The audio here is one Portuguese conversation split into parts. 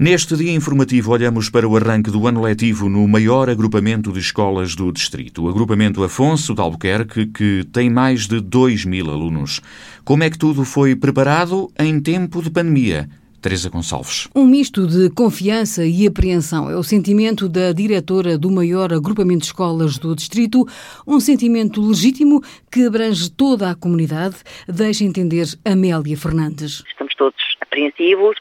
Neste dia informativo, olhamos para o arranque do ano letivo no maior agrupamento de escolas do distrito, o agrupamento Afonso de Albuquerque, que tem mais de 2 mil alunos. Como é que tudo foi preparado em tempo de pandemia? Teresa Gonçalves. Um misto de confiança e apreensão é o sentimento da diretora do maior agrupamento de escolas do distrito, um sentimento legítimo que abrange toda a comunidade, deixa entender Amélia Fernandes. Estamos todos apreensivos,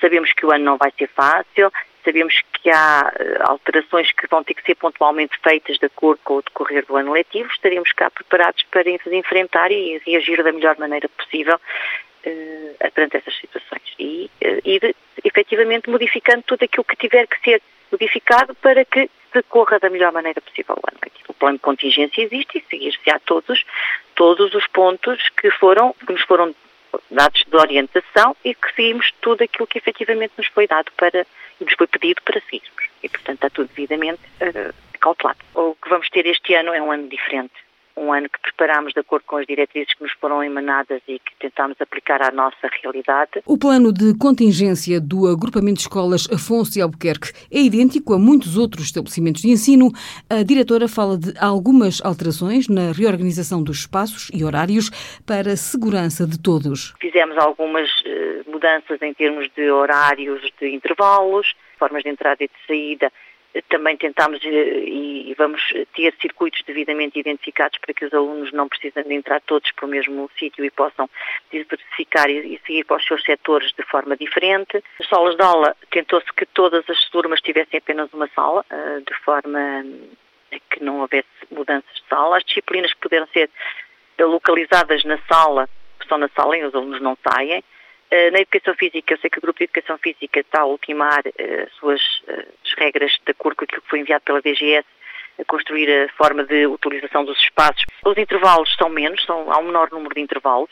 Sabemos que o ano não vai ser fácil, sabemos que há eh, alterações que vão ter que ser pontualmente feitas de acordo com o decorrer do ano letivo. Estaremos cá preparados para enfrentar e reagir da melhor maneira possível uh, perante essas situações. E uh, ir efetivamente modificando tudo aquilo que tiver que ser modificado para que decorra da melhor maneira possível o ano. O plano de contingência existe e seguir-se a todos, todos os pontos que foram, que nos foram dados de orientação e que seguimos tudo aquilo que efetivamente nos foi dado para e nos foi pedido para seguirmos. E, portanto, está tudo devidamente uh, cautelado. O que vamos ter este ano é um ano diferente um ano que preparámos de acordo com as diretrizes que nos foram emanadas e que tentámos aplicar à nossa realidade. O plano de contingência do agrupamento de escolas Afonso e Albuquerque é idêntico a muitos outros estabelecimentos de ensino. A diretora fala de algumas alterações na reorganização dos espaços e horários para a segurança de todos. Fizemos algumas eh, mudanças em termos de horários de intervalos, formas de entrada e de saída também tentamos eh, e vamos ter circuitos devidamente identificados para que os alunos não precisem de entrar todos para o mesmo sítio e possam diversificar e seguir para os seus setores de forma diferente. Nas salas de aula tentou-se que todas as turmas tivessem apenas uma sala, eh, de forma que não houvesse mudanças de sala. As disciplinas que puderam ser localizadas na sala, estão na sala e os alunos não saem. Eh, na educação física, eu sei que o grupo de educação física está a ultimar eh, as suas eh, as regras de acordo com aquilo que foi enviado pela DGS a construir a forma de utilização dos espaços. Os intervalos são menos, são, há um menor número de intervalos.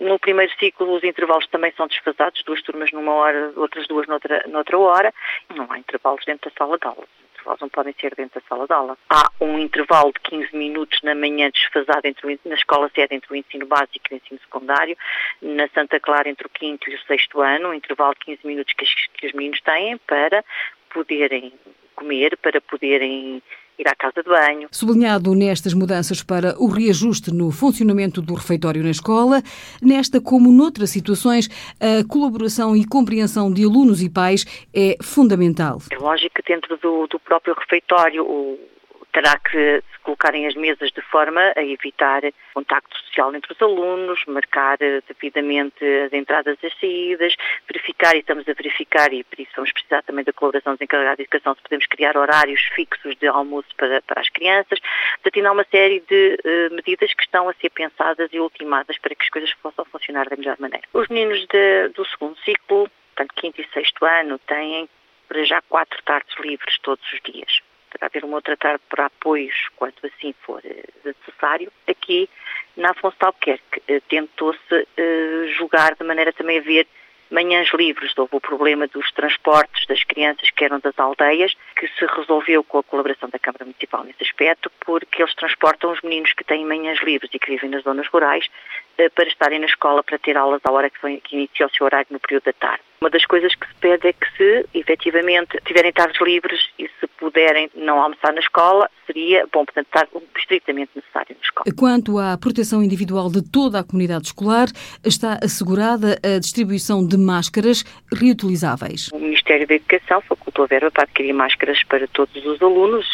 No primeiro ciclo, os intervalos também são desfasados, duas turmas numa hora, outras duas noutra, noutra hora. Não há intervalos dentro da sala de aula intervalos não podem ser dentro da sala de aula. Há um intervalo de 15 minutos na manhã desfasado entre na escola sede entre o ensino básico e o ensino secundário, na Santa Clara entre o quinto e o sexto ano, um intervalo de 15 minutos que, que os meninos têm para poderem comer, para poderem ir à casa de banho. Sublinhado nestas mudanças para o reajuste no funcionamento do refeitório na escola, nesta como noutras situações, a colaboração e compreensão de alunos e pais é fundamental. É lógico que dentro do, do próprio refeitório o, terá que se colocarem as mesas de forma a evitar contacto social entre os alunos, marcar devidamente as entradas e as saídas, verificar, e estamos a verificar, e por isso vamos precisar também da colaboração dos encarregados de educação, se podemos criar horários fixos de almoço para, para as crianças. Portanto, há uma série de uh, medidas que estão a ser pensadas e ultimadas para que as coisas possam funcionar da melhor maneira. Os meninos de, do segundo ciclo, portanto, quinto e sexto ano, têm para já quatro tardes livres todos os dias para haver uma outra tarde para apoios, quando assim for eh, necessário. Aqui, na Afonso de Albuquerque, eh, tentou-se eh, julgar de maneira também a ver manhãs livres. Houve o problema dos transportes das crianças que eram das aldeias, que se resolveu com a colaboração da Câmara Municipal nesse aspecto, porque eles transportam os meninos que têm manhãs livres e que vivem nas zonas rurais para estarem na escola para ter aulas à hora que, foi, que inicia o seu horário no período da tarde. Uma das coisas que se pede é que se efetivamente tiverem tardes livres e se puderem não almoçar na escola, seria bom, portanto, estar estritamente necessário na escola. Quanto à proteção individual de toda a comunidade escolar, está assegurada a distribuição de máscaras reutilizáveis. O Ministério da Educação facultou a verba para adquirir máscaras para todos os alunos,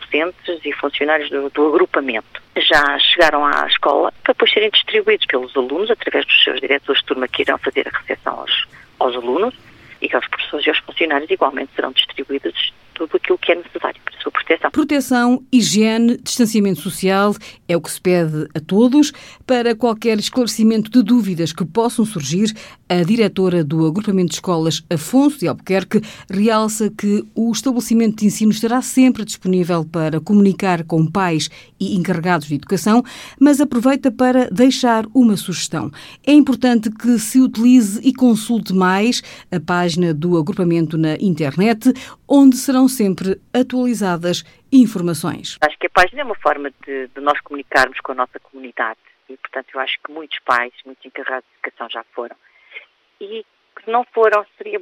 docentes e funcionários do, do agrupamento. Já chegaram à escola para depois serem distribuídos pelos alunos através dos seus diretores de turma que irão fazer a recepção aos aos alunos e que aos professores e aos funcionários igualmente serão distribuídas tudo aquilo que é necessário proteção. Proteção, higiene, distanciamento social é o que se pede a todos. Para qualquer esclarecimento de dúvidas que possam surgir, a diretora do Agrupamento de Escolas Afonso de Albuquerque realça que o estabelecimento de ensino estará sempre disponível para comunicar com pais e encarregados de educação, mas aproveita para deixar uma sugestão. É importante que se utilize e consulte mais a página do agrupamento na internet, onde serão sempre atualizadas informações. Acho que a página é uma forma de, de nós comunicarmos com a nossa comunidade e, portanto, eu acho que muitos pais, muitos encarregados de educação já foram. E se não foram, seria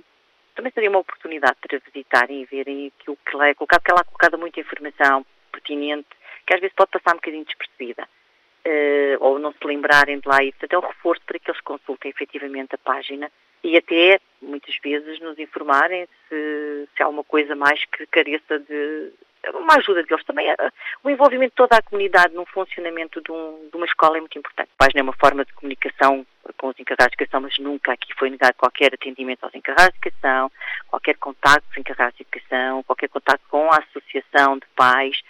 também seria uma oportunidade para visitarem e verem aquilo que lá é colocado, porque ela é colocada muita informação pertinente, que às vezes pode passar um bocadinho despercebida. Uh, ou não se lembrarem de lá e portanto é um reforço para que eles consultem efetivamente a página e até muitas vezes nos informarem se, se há uma coisa mais que careça de uma ajuda deles também. Eh, o envolvimento de toda a comunidade no funcionamento de, um, de uma escola é muito importante. A página é uma forma de comunicação com os encarregados de educação, mas nunca aqui foi negado qualquer atendimento aos encarregados de educação, qualquer contacto com os encarregados de educação, qualquer contacto com a associação de pais,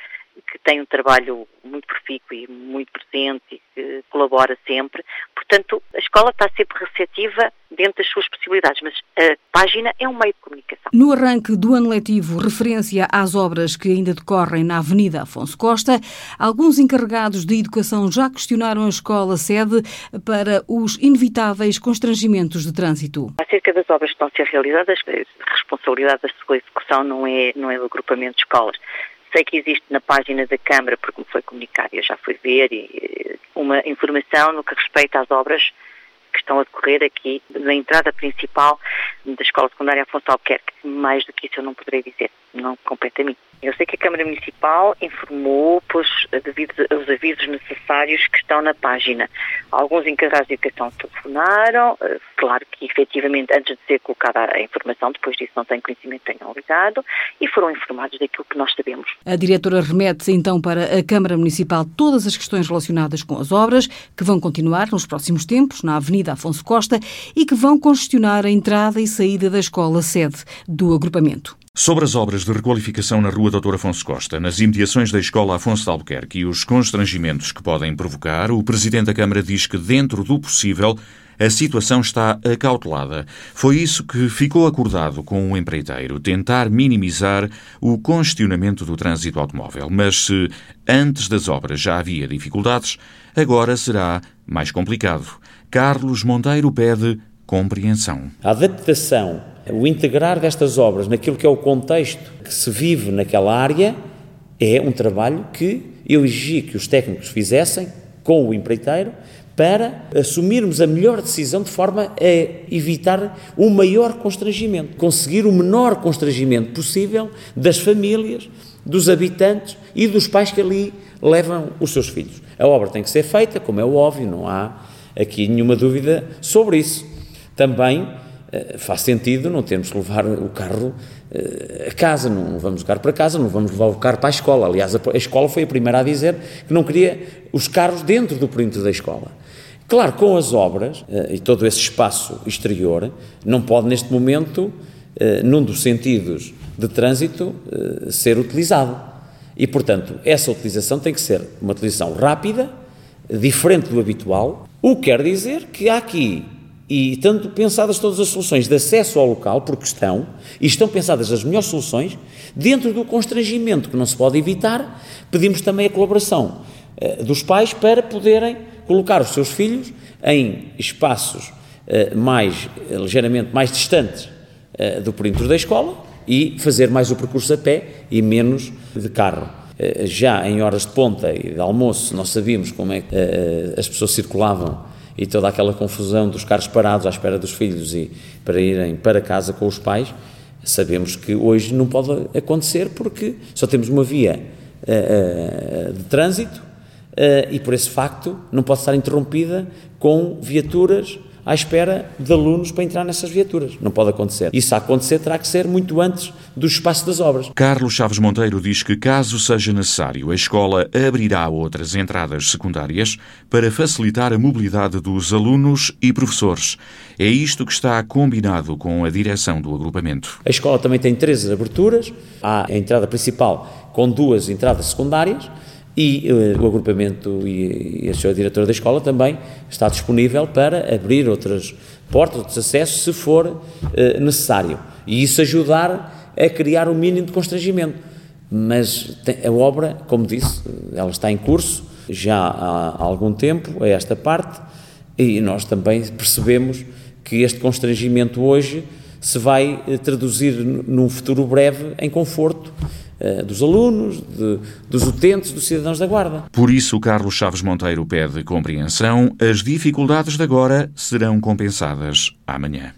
que tem um trabalho muito profícuo e muito presente e que colabora sempre. Portanto, a escola está sempre receptiva dentro das suas possibilidades, mas a página é um meio de comunicação. No arranque do ano letivo, referência às obras que ainda decorrem na Avenida Afonso Costa, alguns encarregados de educação já questionaram a escola sede para os inevitáveis constrangimentos de trânsito. Acerca das obras que estão a ser realizadas, a responsabilidade da sua execução não é, não é do agrupamento de escolas. Sei que existe na página da Câmara, porque me foi comunicado, eu já fui ver, uma informação no que respeita às obras que estão a decorrer aqui na entrada principal da Escola Secundária Afonso Albuquerque. Mais do que isso eu não poderei dizer, não compete a mim. Eu sei que a Câmara Municipal informou, pois, devido aos avisos necessários que estão na página. Alguns encarregados de educação telefonaram, eh, claro que efetivamente antes de ser colocada a informação, depois disso não tenho conhecimento, tenham ligado e foram informados daquilo que nós sabemos. A diretora remete então para a Câmara Municipal todas as questões relacionadas com as obras, que vão continuar nos próximos tempos na Avenida Afonso Costa e que vão congestionar a entrada e saída da escola sede do agrupamento. Sobre as obras de requalificação na Rua Doutor Afonso Costa, nas imediações da Escola Afonso de Albuquerque e os constrangimentos que podem provocar, o Presidente da Câmara diz que, dentro do possível, a situação está acautelada. Foi isso que ficou acordado com o empreiteiro, tentar minimizar o congestionamento do trânsito automóvel. Mas se antes das obras já havia dificuldades, agora será mais complicado. Carlos Monteiro pede compreensão. A adaptação o integrar destas obras naquilo que é o contexto que se vive naquela área é um trabalho que eu exigi que os técnicos fizessem com o empreiteiro para assumirmos a melhor decisão de forma a evitar o maior constrangimento, conseguir o menor constrangimento possível das famílias, dos habitantes e dos pais que ali levam os seus filhos. A obra tem que ser feita, como é óbvio, não há aqui nenhuma dúvida sobre isso. Também faz sentido não termos que levar o carro uh, a casa, não vamos o carro para casa, não vamos levar o carro para a escola. Aliás, a, escola foi a primeira a dizer que não queria os carros dentro do perímetro da escola. Claro, com as obras uh, e todo esse espaço exterior, não pode neste momento, num dos sentidos de trânsito, ser utilizado. E, portanto, essa utilização tem que ser uma utilização rápida, diferente do habitual, o que quer dizer que há aqui e tanto pensadas todas as soluções de acesso ao local, porque estão, e estão pensadas as melhores soluções, dentro do constrangimento que não se pode evitar, pedimos também a colaboração uh, dos pais para poderem colocar os seus filhos em espaços uh, mais, uh, ligeiramente mais distantes do perímetro da escola e fazer mais o percurso a pé e menos de carro. Já em horas de ponta e de almoço, nós sabíamos como é que as pessoas circulavam e toda aquela confusão dos carros parados à espera dos filhos e para irem para casa com os pais, sabemos que hoje não pode acontecer porque só temos uma via uh, uh, de trânsito uh, e por esse facto não pode estar interrompida com viaturas à espera de alunos para entrar nessas viaturas. Não pode acontecer. Isso a acontecer terá que ser muito antes do espaço das obras. Carlos Chaves Monteiro diz que, caso seja necessário, a escola abrirá outras entradas secundárias para facilitar a mobilidade dos alunos e professores. É isto que está combinado com a direção do agrupamento. A escola também tem três aberturas. Há a entrada principal com duas entradas secundárias e uh, o agrupamento e, e, a senhora diretora da escola também está disponível para abrir outras portas, outros acessos, se for uh, necessário. E isso ajudar a criar o um mínimo de constrangimento. Mas a obra, como disse, ela está em curso já há, algum tempo, a esta parte, e nós também percebemos que este constrangimento hoje se vai eh, traduzir num futuro breve em conforto dos alunos, de, dos utentes, dos cidadãos da Guarda. Por isso, Carlos Chaves Monteiro pede compreensão. As dificuldades de agora serão compensadas amanhã.